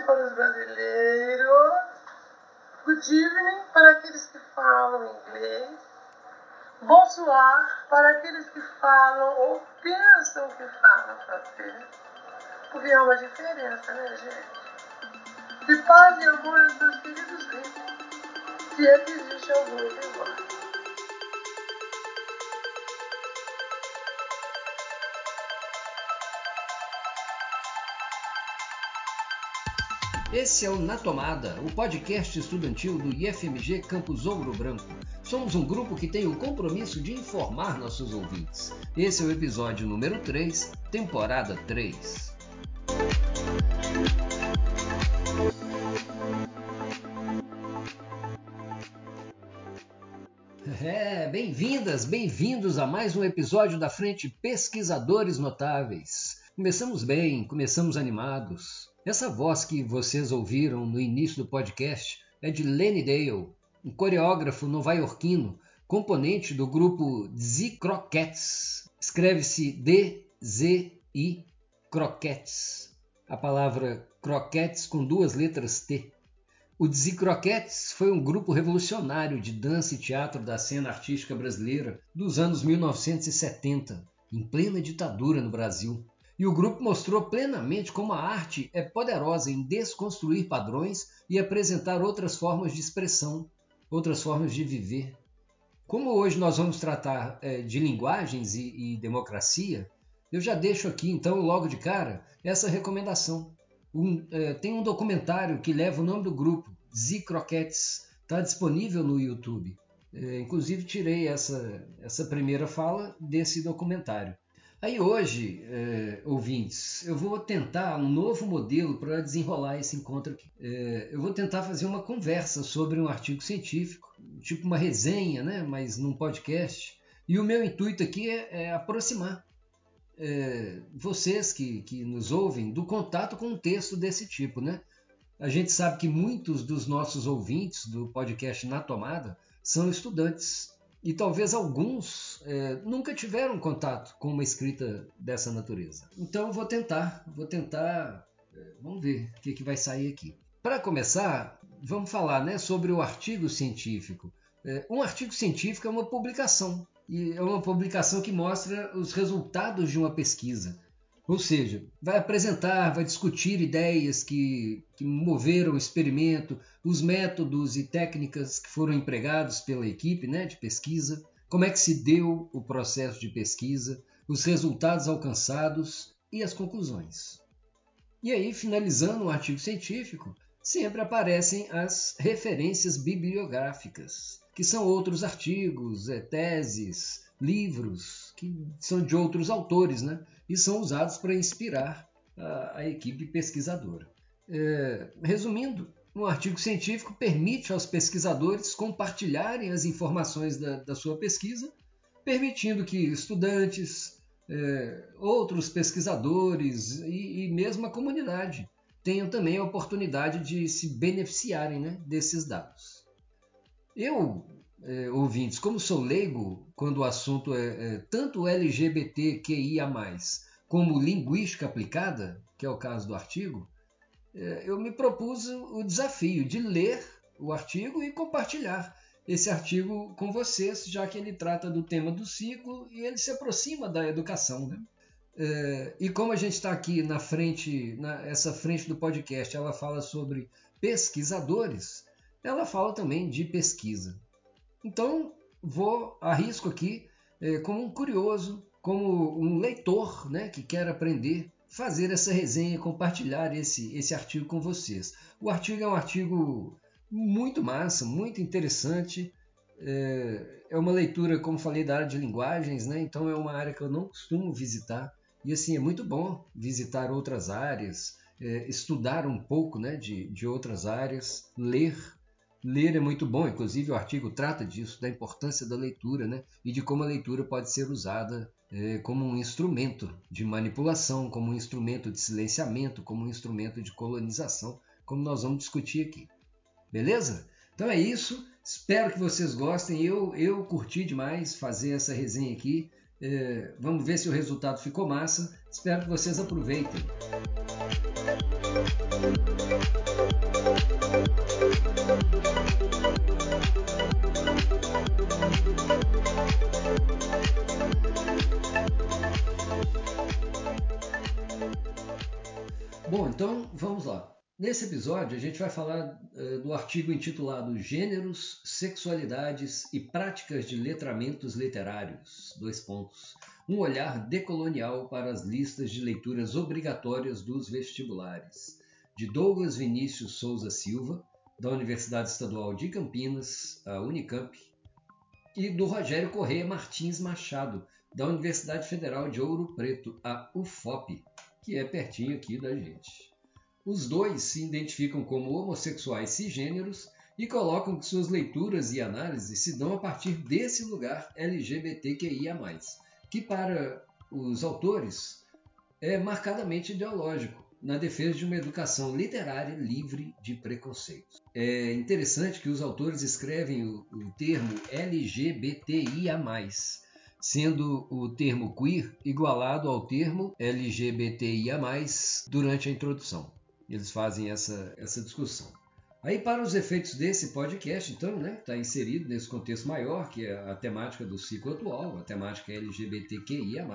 para os brasileiros. Good evening para aqueles que falam inglês. Bonsoir para aqueles que falam ou pensam que falam francês. Porque há uma diferença, né, gente? E paz e amor aos meus queridos ricos. Se é que existe algum igual. Esse é o Na Tomada, o podcast estudantil do IFMG Campus Ouro Branco. Somos um grupo que tem o compromisso de informar nossos ouvintes. Esse é o episódio número 3, temporada 3. É, bem-vindas, bem-vindos a mais um episódio da Frente Pesquisadores Notáveis. Começamos bem, começamos animados. Essa voz que vocês ouviram no início do podcast é de Lenny Dale, um coreógrafo novaiorquino, componente do grupo Z Croquettes. Escreve-se D-Z-I Croquettes. A palavra croquettes com duas letras T. O Z Croquettes foi um grupo revolucionário de dança e teatro da cena artística brasileira dos anos 1970, em plena ditadura no Brasil. E o grupo mostrou plenamente como a arte é poderosa em desconstruir padrões e apresentar outras formas de expressão, outras formas de viver. Como hoje nós vamos tratar é, de linguagens e, e, democracia, eu já deixo aqui então logo de cara essa recomendação. Um, é, tem um documentário que leva o nome do grupo, Z Croquettes, está disponível no YouTube. É, inclusive tirei essa, essa primeira fala desse documentário. Aí hoje, é, ouvintes, eu vou tentar um novo modelo para desenrolar esse encontro aqui. É, eu vou tentar fazer uma conversa sobre um artigo científico, tipo uma resenha, né? mas num podcast. E o meu intuito aqui é, é aproximar é, vocês que, que nos ouvem do contato com um texto desse tipo. Né? A gente sabe que muitos dos nossos ouvintes do podcast Na Tomada são estudantes e talvez alguns é, nunca tiveram contato com uma escrita dessa natureza. Então vou tentar, vou tentar, é, vamos ver o que, que vai sair aqui. Para começar, vamos falar né, sobre o artigo científico. É, um artigo científico é uma publicação, e é uma publicação que mostra os resultados de uma pesquisa. Ou seja, vai apresentar, vai discutir ideias que, que, moveram o experimento, os métodos e técnicas que foram empregados pela equipe né, de pesquisa, como é que se deu o processo de pesquisa, os resultados alcançados e as conclusões. E aí, finalizando o artigo científico, sempre aparecem as referências bibliográficas, que são outros artigos, é, teses, livros que são de outros autores, né? E são usados para inspirar a, a equipe pesquisadora. É, resumindo, um artigo científico permite aos pesquisadores compartilharem as informações da, da sua pesquisa, permitindo que estudantes, é, outros pesquisadores e, e, mesmo a comunidade tenham também a oportunidade de se beneficiarem né, desses dados. Eu, é, ouvintes, como sou leigo quando o assunto é, é tanto LGBTQIA, como linguística aplicada, que é o caso do artigo, é, eu me propus o desafio de ler o artigo e compartilhar esse artigo com vocês, já que ele trata do tema do ciclo e ele se aproxima da educação. Né? É, e como a gente está aqui na frente, na, essa frente do podcast, ela fala sobre pesquisadores, ela fala também de pesquisa. Então, vou arrisco aqui é, como um curioso como um leitor né, que quer aprender, fazer essa resenha, compartilhar esse, esse artigo com vocês. O artigo é um artigo muito massa, muito interessante. É, é uma leitura, como falei, da área de linguagens, né? então é uma área que eu não costumo visitar. E assim, é muito bom visitar outras áreas, é, estudar um pouco né, de, de outras áreas, ler Ler é muito bom, inclusive o artigo trata disso, da importância da leitura né? e de como a leitura pode ser usada é, como um instrumento de manipulação, como um instrumento de silenciamento, como um instrumento de colonização, como nós vamos discutir aqui. Beleza? Então é isso. Espero que vocês gostem. Eu, eu curti demais fazer essa resenha aqui. É, vamos ver se o resultado ficou massa. Espero que vocês aproveitem. Vamos lá. Nesse episódio, a gente vai falar uh, do artigo intitulado Gêneros, Sexualidades e Práticas de Letramentos Literários. Dois pontos. Um olhar decolonial para as listas de leituras obrigatórias dos vestibulares. De Douglas Vinícius Souza Silva, da Universidade Estadual de Campinas, a Unicamp, e do Rogério Correia Martins Machado, da Universidade Federal de Ouro Preto, a UFOP, que é pertinho aqui da gente. Os dois se identificam como homossexuais cisgêneros e colocam que suas leituras e análises se dão a partir desse lugar LGBTQIA, que para os autores é marcadamente ideológico, na defesa de uma educação literária livre de preconceitos. É interessante que os autores escrevem o, o termo LGBTIA, sendo o termo queer igualado ao termo LGBTIA, durante a introdução. Eles fazem essa, essa discussão. Aí, para os efeitos desse podcast, então, né, está inserido nesse contexto maior, que é a temática do ciclo atual, a temática LGBTQIA+,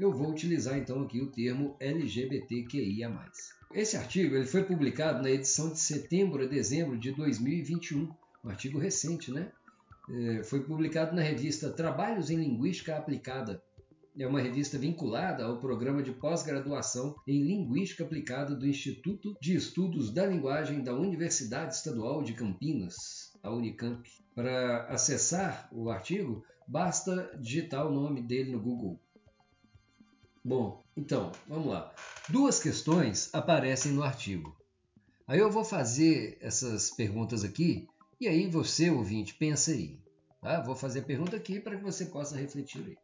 eu vou utilizar então aqui o termo LGBTQIA+. Esse artigo ele foi publicado na edição de setembro a dezembro de 2021, um artigo recente, né? É, foi publicado na revista Trabalhos em Linguística Aplicada, é uma revista vinculada ao programa de pós-graduação em Linguística Aplicada do Instituto de Estudos da Linguagem da Universidade Estadual de Campinas, a Unicamp. Para acessar o artigo, basta digitar o nome dele no Google. Bom, então, vamos lá. Duas questões aparecem no artigo. Aí eu vou fazer essas perguntas aqui e aí você, ouvinte, pensa aí. Tá? Vou fazer a pergunta aqui para que você possa refletir aí.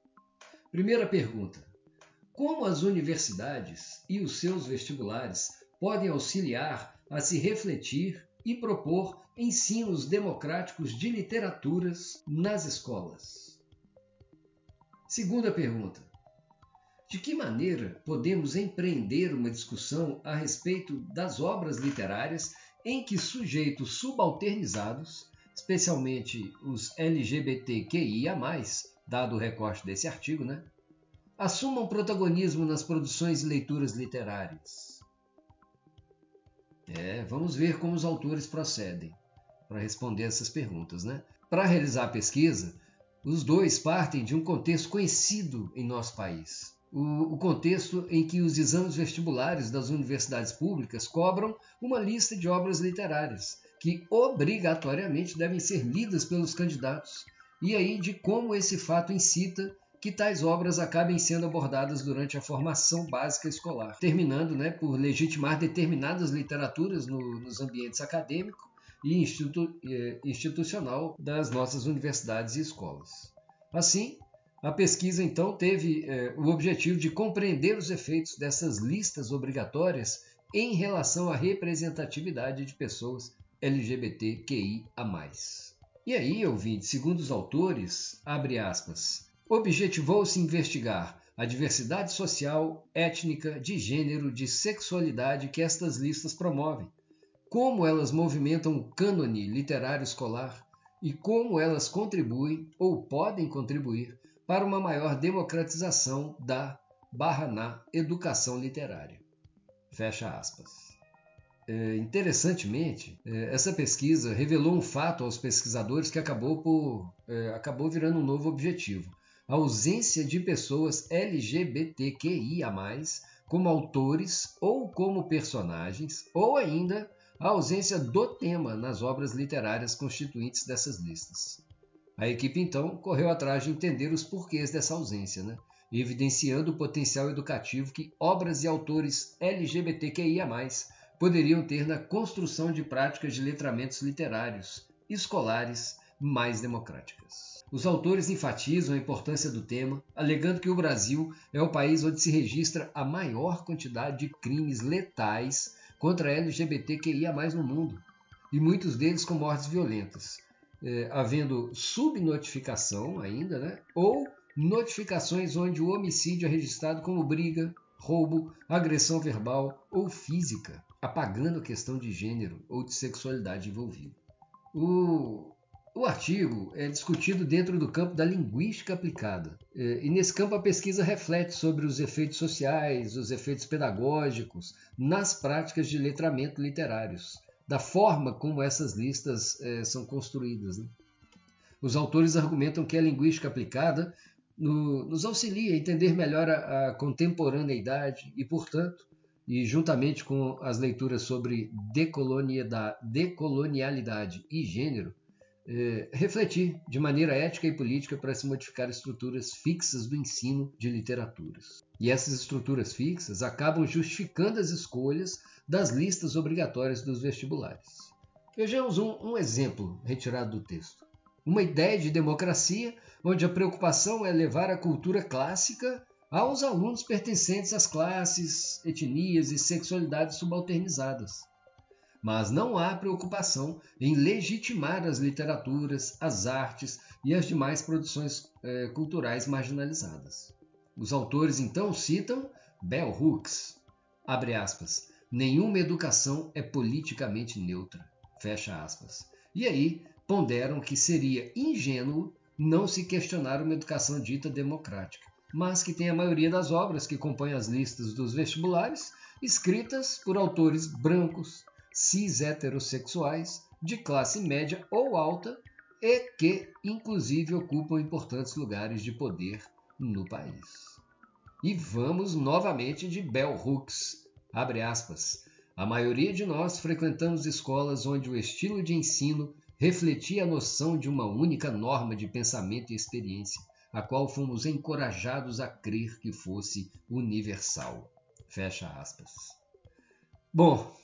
Primeira pergunta: Como as universidades e os seus vestibulares podem auxiliar a se refletir e propor ensinos democráticos de literaturas nas escolas? Segunda pergunta: De que maneira podemos empreender uma discussão a respeito das obras literárias em que sujeitos subalternizados, especialmente os LGBTQIA, dado o recorte desse artigo, né, assumam protagonismo nas produções e leituras literárias. É, vamos ver como os autores procedem para responder essas perguntas, né? Para realizar a pesquisa, os dois partem de um contexto conhecido em nosso país. O, contexto em que os exames vestibulares das universidades públicas cobram uma lista de obras literárias que obrigatoriamente devem ser lidas pelos candidatos e aí de como esse fato incita que tais obras acabem sendo abordadas durante a formação básica escolar, terminando né, por legitimar determinadas literaturas no, nos ambientes acadêmico e institu, eh, institucional das nossas universidades e escolas. Assim, a pesquisa então teve eh, o objetivo de compreender os efeitos dessas listas obrigatórias em relação à representatividade de pessoas LGBTQIA. E aí, ouvinte, segundo os autores, abre aspas, objetivou-se investigar a diversidade social, étnica, de gênero, de sexualidade que estas listas promovem, como elas movimentam o cânone literário escolar e como elas contribuem ou podem contribuir para uma maior democratização da barra na educação literária. Fecha aspas. É, interessantemente, é, essa pesquisa revelou um fato aos pesquisadores que acabou, por, é, acabou virando um novo objetivo: a ausência de pessoas LGBTQIA, como autores ou como personagens, ou ainda a ausência do tema nas obras literárias constituintes dessas listas. A equipe então correu atrás de entender os porquês dessa ausência, né? evidenciando o potencial educativo que obras e autores LGBTQIA poderiam ter na construção de práticas de letramentos literários escolares mais democráticas. Os autores enfatizam a importância do tema, alegando que o Brasil é o país onde se registra a maior quantidade de crimes letais contra LGBTQIA no mundo, e muitos deles com mortes violentas, é, havendo subnotificação ainda, né? ou notificações onde o homicídio é registrado como briga, roubo, agressão verbal ou física, apagando a questão de gênero ou de sexualidade envolvida. O, O artigo é discutido dentro do campo da linguística aplicada. É, e nesse campo a pesquisa reflete sobre os efeitos sociais, os efeitos pedagógicos nas práticas de letramento literários, da forma como essas listas é, são construídas. Né? Os autores argumentam que a linguística aplicada no, nos auxilia a entender melhor a, a contemporaneidade e, portanto, e juntamente com as leituras sobre decolonialidade e gênero, é, refletir de maneira ética e política para se modificar estruturas fixas do ensino de literaturas. E essas estruturas fixas acabam justificando as escolhas das listas obrigatórias dos vestibulares. Vejamos um, um exemplo retirado do texto. Uma ideia de democracia onde a preocupação é levar a cultura clássica aos alunos pertencentes às classes, etnias e sexualidades subalternizadas mas não há preocupação em legitimar as literaturas, as artes e as demais produções eh, culturais marginalizadas. Os autores então citam Bell Hooks, aspas, nenhuma educação é politicamente neutra, fecha aspas. E aí ponderam que seria ingênuo não se questionar uma educação dita democrática, mas que tem a maioria das obras que compõem as listas dos vestibulares escritas por autores brancos, cis heterossexuais de classe média ou alta e que, inclusive, ocupam importantes lugares de poder no país. E vamos novamente de Bell Hooks, abre aspas. A maioria de nós frequentamos escolas onde o estilo de ensino refletia a noção de uma única norma de pensamento e experiência, a qual fomos encorajados a crer que fosse universal. Fecha aspas. Bom,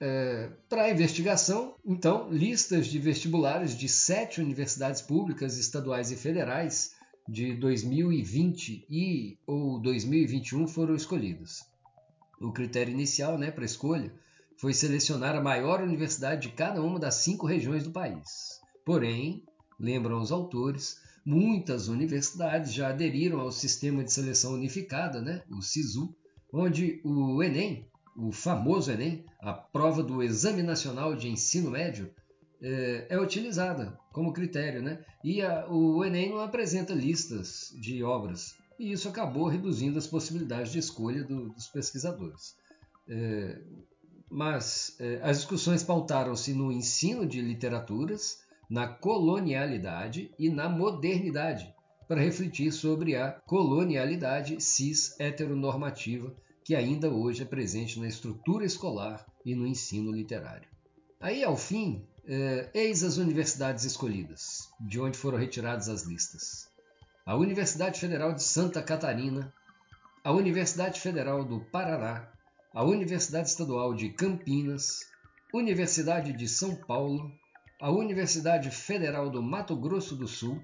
é, para a investigação, então, listas de vestibulares de sete universidades públicas, estaduais e federais de 2020 e ou 2021 foram escolhidas. O critério inicial né, para escolha foi selecionar a maior universidade de cada uma das cinco regiões do país. Porém, lembram os autores, muitas universidades já aderiram ao sistema de seleção unificada, né, o SISU, onde o Enem o famoso Enem, a prova do Exame Nacional de Ensino Médio, é, é utilizada como critério, né? E a, o Enem não apresenta listas de obras, e isso acabou reduzindo as possibilidades de escolha do, dos pesquisadores. É, mas é, as discussões pautaram-se no ensino de literaturas, na colonialidade e na modernidade, para refletir sobre a colonialidade cis heteronormativa que ainda hoje é presente na estrutura escolar e no ensino literário. Aí, ao fim, é, eis as universidades escolhidas, de onde foram retiradas as listas: a Universidade Federal de Santa Catarina, a Universidade Federal do Paraná, a Universidade Estadual de Campinas, Universidade de São Paulo, a Universidade Federal do Mato Grosso do Sul,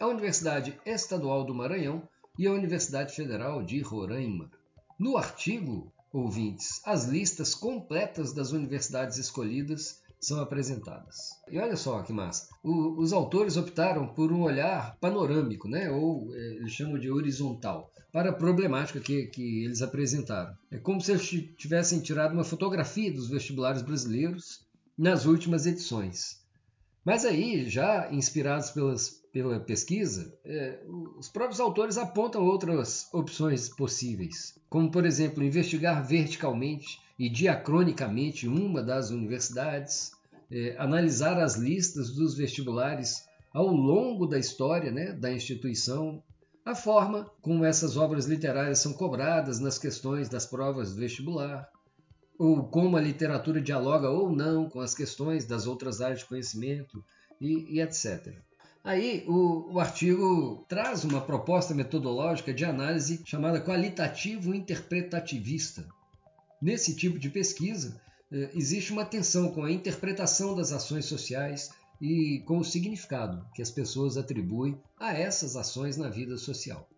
a Universidade Estadual do Maranhão e a Universidade Federal de Roraima. No artigo, ouvintes, as listas completas das universidades escolhidas são apresentadas. E olha só que massa. O, os autores optaram por um olhar panorâmico, né? ou é, eles chamam de horizontal, para a problemática que, que eles apresentaram. É como se eles tivessem tirado uma fotografia dos vestibulares brasileiros nas últimas edições. Mas aí, já inspirados pelas pela pesquisa, é, os próprios autores apontam outras opções possíveis, como, por exemplo, investigar verticalmente e diacronicamente uma das universidades, é, analisar as listas dos vestibulares ao longo da história né, da instituição, a forma como essas obras literárias são cobradas nas questões das provas vestibular, ou como a literatura dialoga ou não com as questões das outras áreas de conhecimento e, e etc. Aí o, o, artigo traz uma proposta metodológica de análise chamada qualitativo interpretativista. Nesse tipo de pesquisa, existe uma tensão com a interpretação das ações sociais e com o significado que as pessoas atribuem a essas ações na vida social.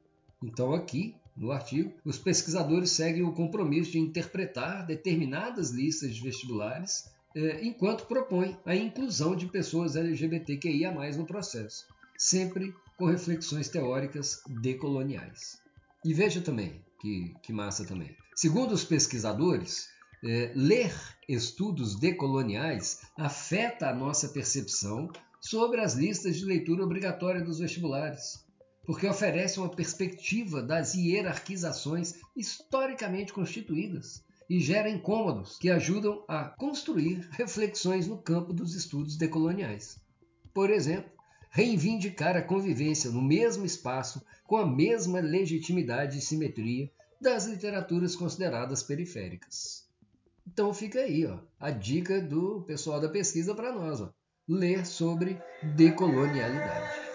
Então, aqui, no artigo, os pesquisadores seguem o compromisso de interpretar determinadas listas de vestibulares é, enquanto propõe a inclusão de pessoas LGBTQIA no processo, sempre com reflexões teóricas decoloniais. E veja também, que, que massa também. Segundo os pesquisadores, é, ler estudos decoloniais afeta a nossa percepção sobre as listas de leitura obrigatória dos vestibulares, porque oferece uma perspectiva das hierarquizações historicamente constituídas e gera incômodos que ajudam a construir reflexões no campo dos estudos decoloniais. Por exemplo, reivindicar a convivência no mesmo espaço com a mesma legitimidade e simetria das literaturas consideradas periféricas. Então fica aí ó, a dica do pessoal da pesquisa para nós. Ó, ler sobre decolonialidade.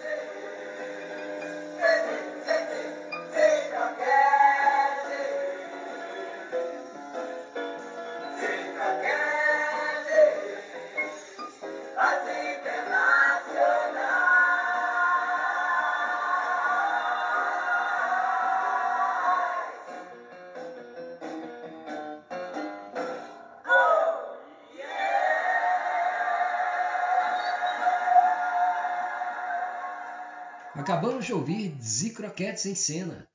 De ouvir Zicroquetes em cena.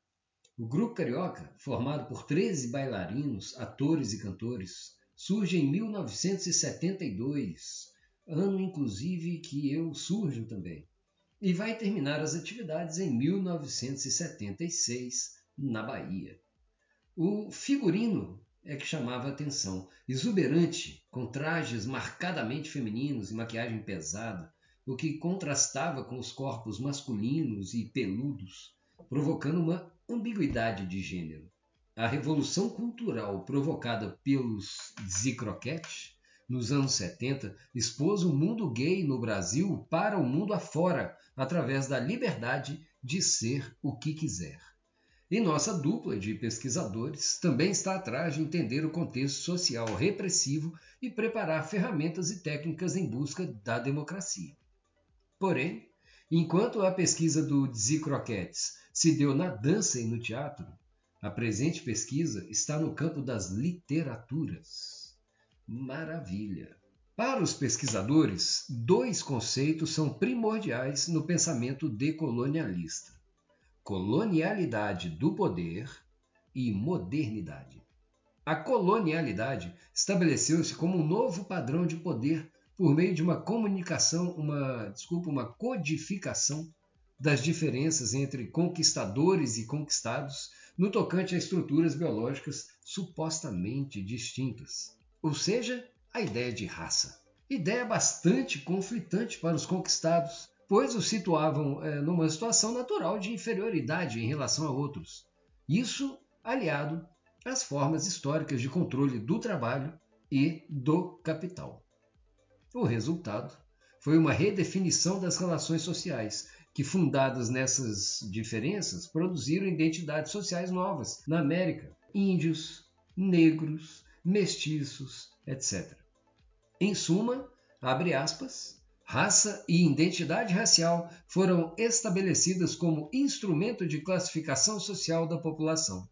O grupo carioca, formado por 13 bailarinos, atores e cantores, surge em 1972, ano inclusive que eu surjo também, e vai terminar as atividades em 1976, na Bahia. O figurino é que chamava a atenção, exuberante, com trajes marcadamente femininos e maquiagem pesada, o que contrastava com os corpos masculinos e peludos, provocando uma ambiguidade de gênero. A revolução cultural provocada pelos Zicroquetes nos anos 70 expôs o mundo gay no Brasil para o mundo afora, através da liberdade de ser o que quiser. E nossa dupla de pesquisadores também está atrás de entender o contexto social repressivo e preparar ferramentas e técnicas em busca da democracia. Porém, enquanto a pesquisa do Zicroquetes se deu na dança e no teatro, a presente pesquisa está no campo das literaturas. Maravilha! Para os pesquisadores, dois conceitos são primordiais no pensamento decolonialista: colonialidade do poder e modernidade. A colonialidade estabeleceu-se como um novo padrão de poder por meio de uma comunicação, uma, desculpa, uma codificação das diferenças entre conquistadores e conquistados no tocante a estruturas biológicas supostamente distintas. Ou seja, a ideia de raça. Ideia bastante conflitante para os conquistados, pois os situavam é, numa situação natural de inferioridade em relação a outros. Isso aliado às formas históricas de controle do trabalho e do capital. O resultado foi uma redefinição das relações sociais, que, fundadas nessas diferenças, produziram identidades sociais novas na América: índios, negros, mestiços, etc. Em suma, abre aspas, raça e identidade racial foram estabelecidas como instrumento de classificação social da população.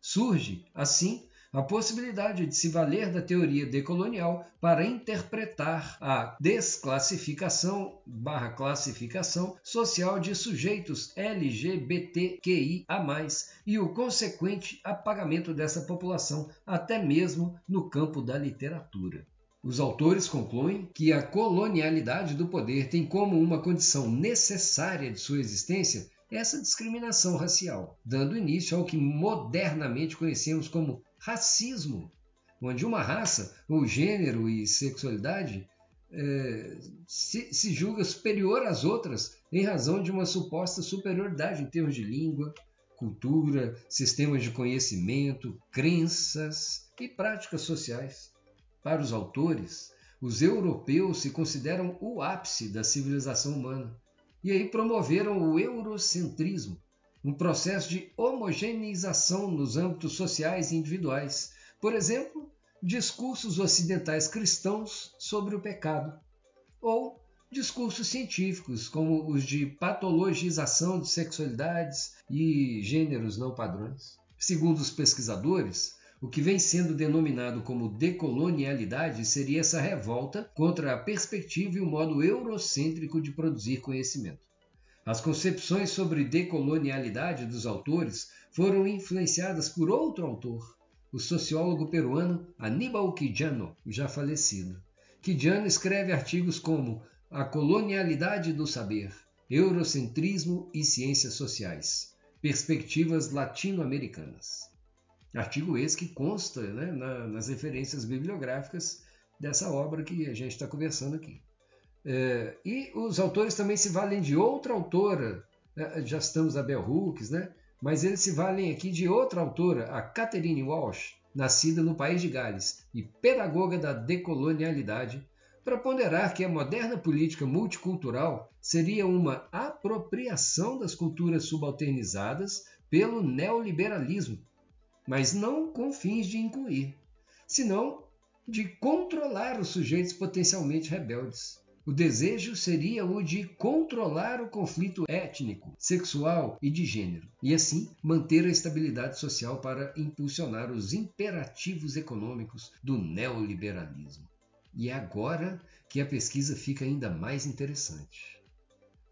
Surge, assim, a possibilidade de se valer da teoria decolonial para interpretar a desclassificação barra classificação social de sujeitos LGBTQIA+, e o consequente apagamento dessa população, até mesmo no campo da literatura. Os autores concluem que a colonialidade do poder tem como uma condição necessária de sua existência essa discriminação racial, dando início ao que modernamente conhecemos como racismo, onde uma raça, ou gênero e sexualidade é, se, se julga superior às outras em razão de uma suposta superioridade em termos de língua, cultura, sistemas de conhecimento, crenças e práticas sociais. Para os autores, os europeus se consideram o ápice da civilização humana e aí promoveram o eurocentrismo, um processo de homogeneização nos âmbitos sociais e individuais. Por exemplo, discursos ocidentais cristãos sobre o pecado, ou discursos científicos, como os de patologização de sexualidades e gêneros não padrões. Segundo os pesquisadores, o que vem sendo denominado como decolonialidade seria essa revolta contra a perspectiva e o modo eurocêntrico de produzir conhecimento. As concepções sobre decolonialidade dos autores foram influenciadas por outro autor, o sociólogo peruano Aníbal Quijano, já falecido. Quijano escreve artigos como A colonialidade do saber, eurocentrismo e ciências sociais, perspectivas latino-americanas. Artigo esse que consta né, na, nas referências bibliográficas dessa obra que a gente está conversando aqui. É, e os autores também se valem de outra autora, né, já estamos a Bell Hooks, né? mas eles se valem aqui de outra autora, a Catherine Walsh, nascida no país de Gales e pedagoga da decolonialidade, para ponderar que a moderna política multicultural seria uma apropriação das culturas subalternizadas pelo neoliberalismo, mas não com fins de incluir, senão de controlar os sujeitos potencialmente rebeldes. O desejo seria o de controlar o conflito étnico, sexual e de gênero, e assim manter a estabilidade social para impulsionar os imperativos econômicos do neoliberalismo. E é agora que a pesquisa fica ainda mais interessante.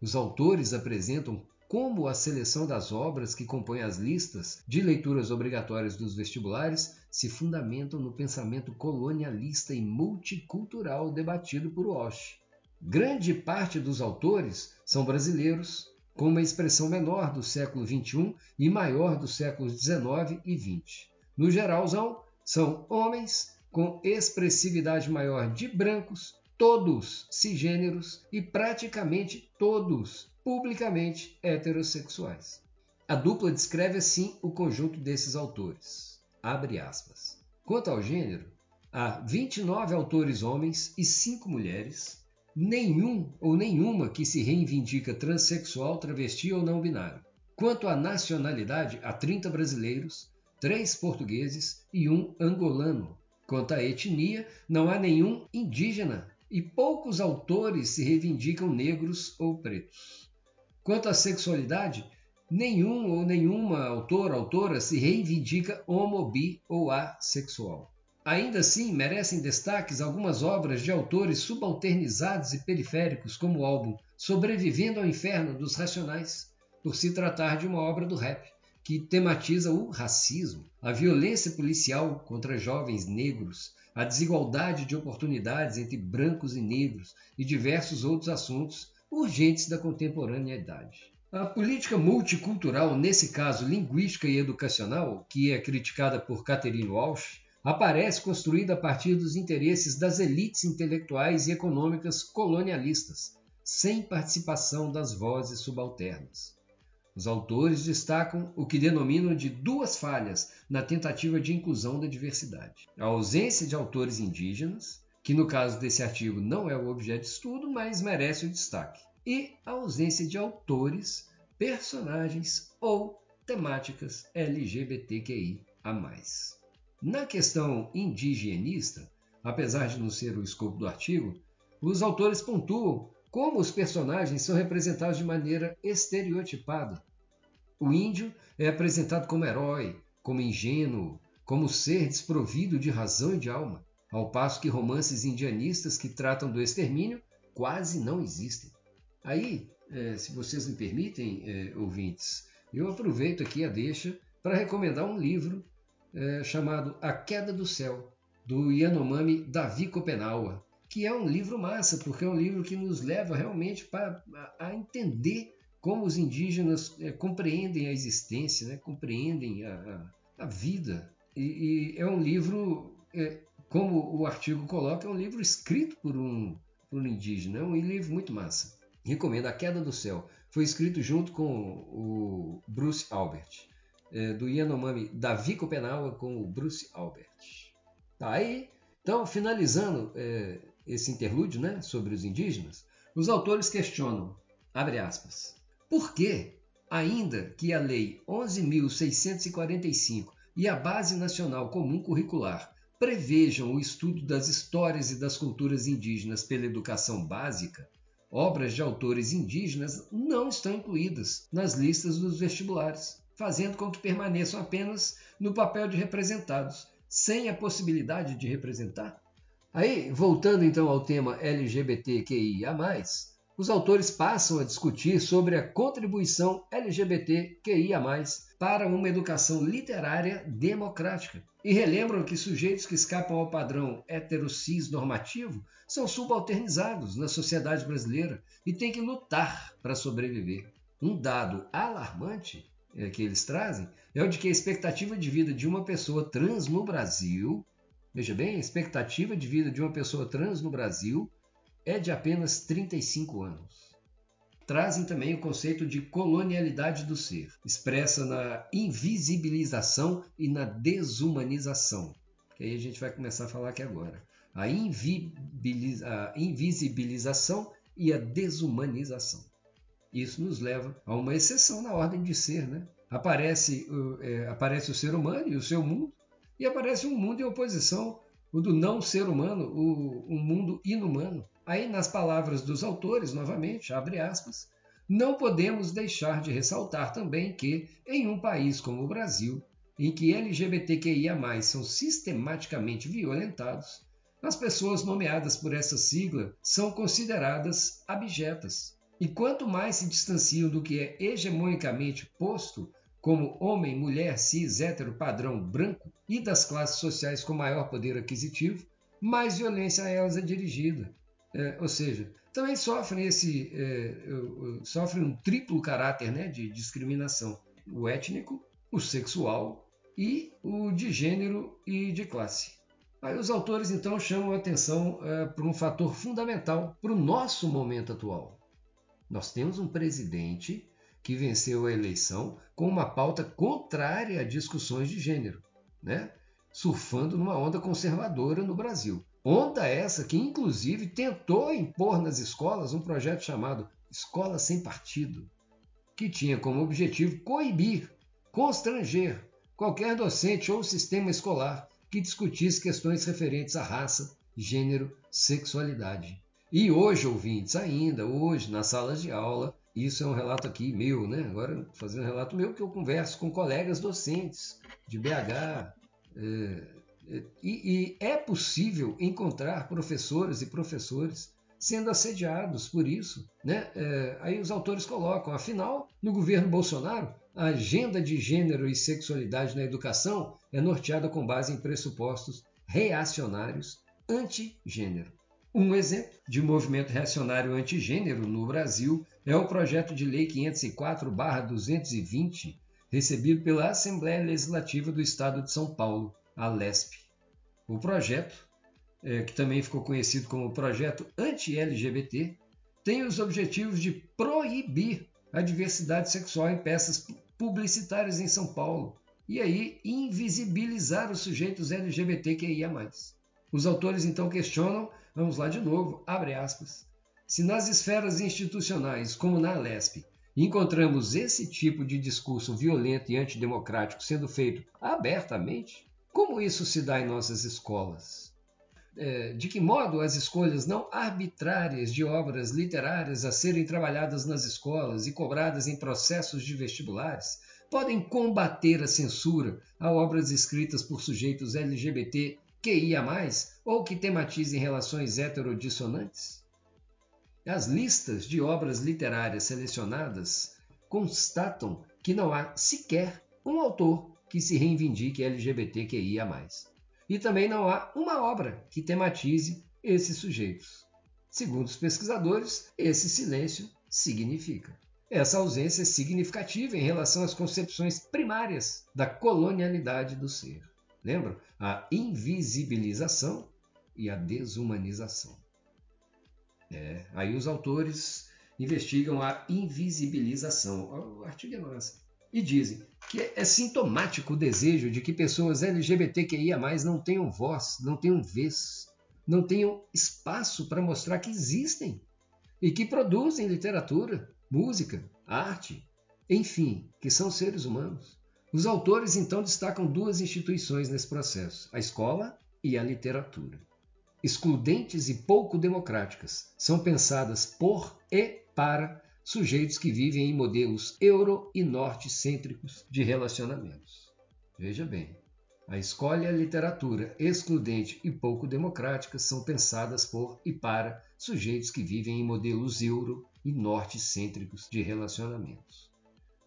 Os autores apresentam como a seleção das obras que compõem as listas de leituras obrigatórias dos vestibulares se fundamentam no pensamento colonialista e multicultural debatido por Walsh Grande parte dos autores são brasileiros, com uma expressão menor do século XXI e maior dos séculos XIX e XX. No geralzão, são homens com expressividade maior de brancos, todos cisgêneros e praticamente todos publicamente heterossexuais. A dupla descreve assim o conjunto desses autores. Abre aspas. Quanto ao gênero, há 29 autores homens e 5 mulheres, nenhum ou nenhuma que se reivindica transexual, travesti ou não binário. Quanto à nacionalidade, há 30 brasileiros, 3 portugueses e um angolano. Quanto à etnia, não há nenhum indígena e poucos autores se reivindicam negros ou pretos. Quanto à sexualidade, nenhum ou nenhuma autor autora se reivindica homo, bi ou assexual. Ainda assim, merecem destaques algumas obras de autores subalternizados e periféricos, como o álbum Sobrevivendo ao Inferno dos Racionais, por se tratar de uma obra do rap que tematiza o racismo, a violência policial contra jovens negros, a desigualdade de oportunidades entre brancos e negros e diversos outros assuntos urgentes da contemporaneidade. A política multicultural, nesse caso linguística e educacional, que é criticada por Catherine Walsh, aparece construída a partir dos interesses das elites intelectuais e econômicas colonialistas, sem participação das vozes subalternas. Os autores destacam o que denominam de duas falhas na tentativa de inclusão da diversidade: a ausência de autores indígenas, que no caso desse artigo não é o objeto de estudo, mas merece o destaque, e a ausência de autores, personagens ou temáticas LGBTQI a mais. Na questão indigenista, apesar de não ser o escopo do artigo, os autores pontuam como os personagens são representados de maneira estereotipada. O índio é apresentado como herói, como ingênuo, como ser desprovido de razão e de alma, ao passo que romances indianistas que tratam do extermínio quase não existem. Aí, é, se vocês me permitem, é, ouvintes, eu aproveito aqui a deixa para recomendar um livro é, chamado A Queda do Céu, do Yanomami Davi Kopenawa, que é um livro massa, porque é um livro que nos leva realmente para a, entender como os indígenas compreendem a existência, né? compreendem a, a, a vida. E, e, é um livro, como o artigo coloca, é um livro escrito por um, por um indígena, é um livro muito massa. Recomendo A Queda do Céu. Foi escrito junto com o Bruce Albert é, do Yanomami Davi Copenaua com o Bruce Albert. Tá aí, então, finalizando é, esse interlúdio né, sobre os indígenas, os autores questionam, abre aspas, por que, ainda que a Lei 11.645 e a Base Nacional Comum Curricular prevejam o estudo das histórias e das culturas indígenas pela educação básica, obras de autores indígenas não estão incluídas nas listas dos vestibulares fazendo com que permaneçam apenas no papel de representados, sem a possibilidade de representar? Aí, voltando então ao tema LGBTQIA, os autores passam a discutir sobre a contribuição LGBTQIA, para uma educação literária democrática. E relembram que sujeitos que escapam ao padrão heterocis normativo são subalternizados na sociedade brasileira e têm que lutar para sobreviver. Um dado alarmante é, que eles trazem é o de que a expectativa de vida de uma pessoa trans no Brasil, veja bem, a expectativa de vida de uma pessoa trans no Brasil é de apenas 35 anos. Trazem também o conceito de colonialidade do ser, expressa na invisibilização e na desumanização, que aí a gente vai começar a falar aqui agora. A, a invisibilização e a desumanização. Isso nos leva a uma exceção na ordem de ser, né? Aparece, é, aparece o ser humano e o seu mundo, e aparece um mundo em oposição, o do não ser humano, o, um mundo inumano. Aí, nas palavras dos autores, novamente, abre aspas, não podemos deixar de ressaltar também que, em um país como o Brasil, em que LGBTQIA são sistematicamente violentados, as pessoas nomeadas por essa sigla são consideradas abjetas. E quanto mais se distanciam do que é hegemonicamente posto como homem, mulher, cis, hétero, padrão, branco e das classes sociais com maior poder aquisitivo, mais violência a elas é dirigida. É, ou seja, também sofrem esse é, sofrem um triplo caráter né, de discriminação: o étnico, o sexual e o de gênero e de classe. Aí os autores então chamam a atenção é, para um fator fundamental para o nosso momento atual. Nós temos um presidente que venceu a eleição com uma pauta contrária a discussões de gênero, né? Surfando numa onda conservadora no Brasil. Onda essa que, inclusive, tentou impor nas escolas um projeto chamado Escola Sem Partido, que tinha como objetivo coibir, constranger qualquer docente ou sistema escolar que discutisse questões referentes à raça, gênero, sexualidade. E hoje, ouvintes, ainda hoje, nas salas de aula, isso é um relato aqui meu, né? Agora, fazendo um relato meu que eu converso com colegas docentes de BH. É, é, e, e é possível encontrar professoras e professores sendo assediados por isso. Né? É, aí os autores colocam, afinal, no governo Bolsonaro, a agenda de gênero e sexualidade na educação é norteada com base em pressupostos reacionários anti-gênero. Um exemplo de movimento reacionário antigênero no Brasil é o projeto de lei 504/220, recebido pela Assembleia Legislativa do Estado de São Paulo, a LESP. O projeto, é, que também ficou conhecido como Projeto Anti-LGBT, tem os objetivos de proibir a diversidade sexual em peças publicitárias em São Paulo e aí invisibilizar os sujeitos LGBTQIA+. Os autores então questionam Vamos lá de novo, abre aspas. Se nas esferas institucionais, como na Alesp, encontramos esse tipo de discurso violento e antidemocrático sendo feito abertamente, como isso se dá em nossas escolas? É, de que modo as escolhas não arbitrárias de obras literárias a serem trabalhadas nas escolas e cobradas em processos de vestibulares podem combater a censura a obras escritas por sujeitos LGBT QIA+, ou que tematizem relações heterodissonantes? As listas de obras literárias selecionadas constatam que não há sequer um autor que se reivindique LGBTQIA+. E também não há uma obra que tematize esses sujeitos. Segundo os pesquisadores, esse silêncio significa. Essa ausência é significativa em relação às concepções primárias da colonialidade do ser. Lembram? A invisibilização e a desumanização. É, aí os autores investigam a invisibilização. O artigo é nosso. E dizem que é sintomático o desejo de que pessoas LGBTQIA não tenham voz, não tenham vez, não tenham espaço para mostrar que existem e que produzem literatura, música, arte, enfim, que são seres humanos. Os autores então destacam duas instituições nesse processo: a escola e a literatura. Excludentes e pouco democráticas, são pensadas por e para sujeitos que vivem em modelos euro e norte-cêntricos de relacionamentos. Veja bem, A escola e a literatura excludente e pouco democráticas são pensadas por e para sujeitos que vivem em modelos euro e norte-cêntricos de relacionamentos.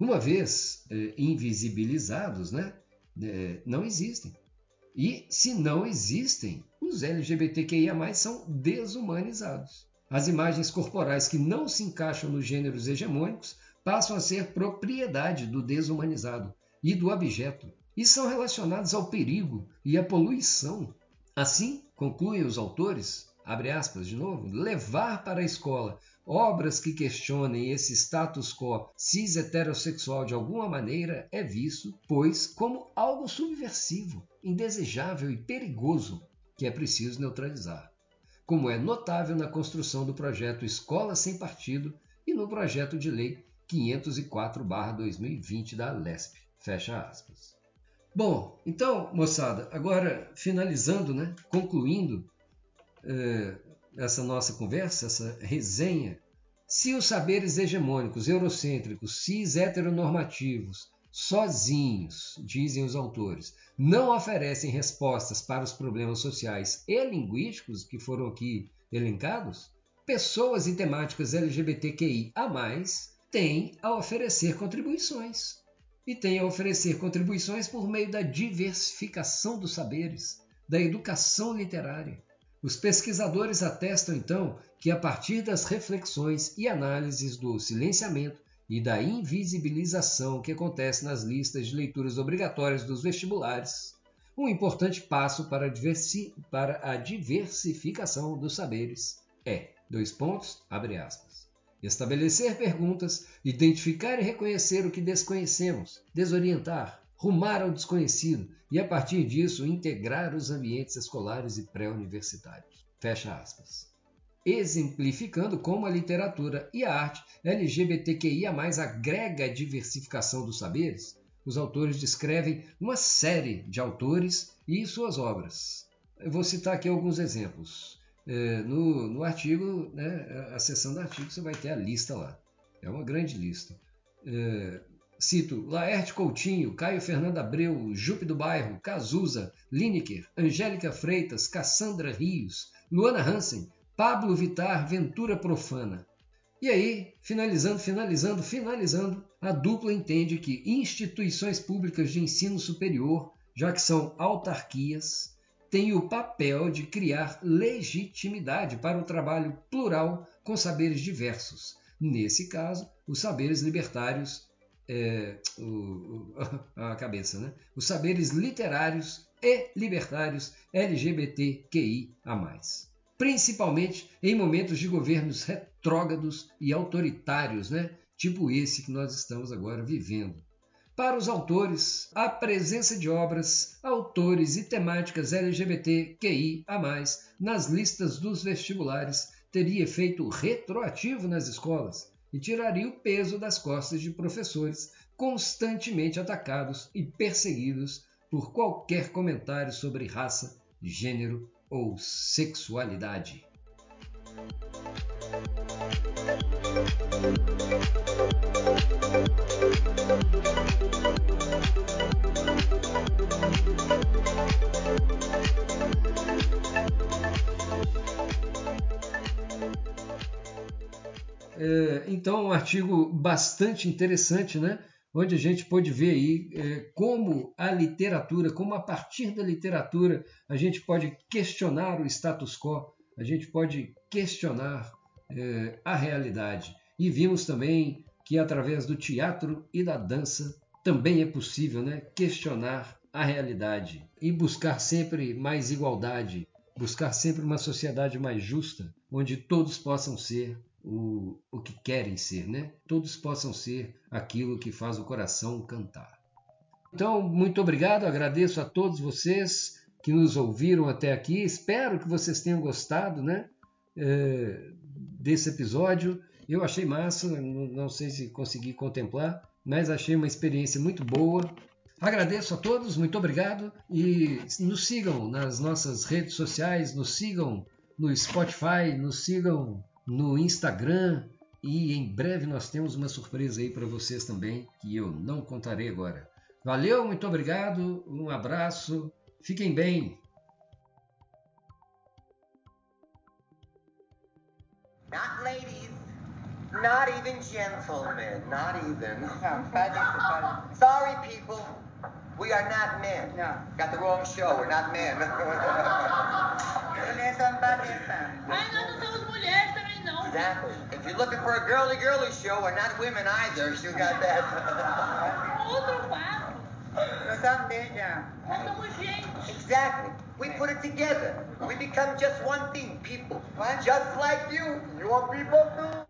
Uma vez eh, invisibilizados, né, eh, não existem. E se não existem, os LGBTQIA são desumanizados. As imagens corporais que não se encaixam nos gêneros hegemônicos passam a ser propriedade do desumanizado e do abjeto, e são relacionados ao perigo e à poluição. Assim, concluem os autores, abre aspas de novo, levar para a escola obras que questionem esse status quo cis-heterossexual de alguma maneira é visto, pois, como algo subversivo, indesejável e perigoso que é preciso neutralizar. Como é notável na construção do projeto Escola Sem Partido e no projeto de lei 504-2020 da LESP. Fecha aspas. Bom, então, moçada, agora finalizando, né, concluindo eh, essa nossa conversa, essa resenha, se os saberes hegemônicos, eurocêntricos, cis heteronormativos, sozinhos, dizem os autores, não oferecem respostas para os problemas sociais e linguísticos que foram aqui elencados, pessoas e temáticas LGBTQI a mais têm a oferecer contribuições e tem a oferecer contribuições por meio da diversificação dos saberes, da educação literária. Os pesquisadores atestam então que, a partir das reflexões e análises do silenciamento e da invisibilização que acontece nas listas de leituras obrigatórias dos vestibulares, um importante passo para para a diversificação dos saberes é, dois pontos, abre aspas, Estabelecer perguntas, identificar e reconhecer o que desconhecemos, desorientar, rumar ao desconhecido e, a partir disso, integrar os ambientes escolares e pré-universitários. Fecha aspas. Exemplificando como a literatura e a arte LGBTQIA agrega a diversificação dos saberes, os autores descrevem uma série de autores e suas obras. Eu vou citar aqui alguns exemplos. É, no, no artigo, né, a seção do artigo, você vai ter a lista lá. É uma grande lista. Cito Laerte Coutinho, Caio Fernando Abreu, Jupe do Bairro, Cazuza, Lineker, Angélica Freitas, Cassandra Rios, Luana Hansen, Pablo Vitar, Ventura Profana. E aí, finalizando, finalizando, finalizando, a dupla entende que instituições públicas de ensino superior, já que são autarquias, tem o papel de criar legitimidade para o trabalho plural com saberes diversos. Nesse caso, os saberes libertários, é, o, a cabeça, né? Os saberes literários e libertários LGBTQI a mais. Principalmente em momentos de governos retrógrados e autoritários, né? Tipo esse que nós estamos agora vivendo. Para os autores, a presença de obras, autores e temáticas LGBTQI a mais nas listas dos vestibulares teria efeito retroativo nas escolas e tiraria o peso das costas de professores constantemente atacados e perseguidos por qualquer comentário sobre raça, gênero ou sexualidade. Então, um artigo bastante interessante, né? onde a gente pode ver aí é, como a literatura, como a partir da literatura a gente pode questionar o status quo, a gente pode questionar é, a realidade. E vimos também que através do teatro e da dança também é possível né, questionar a realidade e buscar sempre mais igualdade, buscar sempre uma sociedade mais justa, onde todos possam ser o, o que querem ser, né? Todos possam ser aquilo que faz o coração cantar. Então, muito obrigado, agradeço a todos vocês que nos ouviram até aqui. Espero que vocês tenham gostado, né? É, desse episódio. Eu achei massa, não sei se consegui contemplar, mas achei uma experiência muito boa. Agradeço a todos, muito obrigado e nos sigam nas nossas redes sociais, nos sigam no Spotify, nos sigam no Instagram e em breve nós temos uma surpresa aí para vocês também que eu não contarei agora. Valeu, muito obrigado, um abraço, fiquem bem. Not ladies, not even gentlemen, not even. Sorry, people. We are not men. No. Got the wrong show. We're not men. exactly. If you're looking for a girly girly show, we're not women either. You got that. Outro papo. Nós somos desde Nós gente. exactly. We put it together. We become just one thing, people. Just like you. You want people too?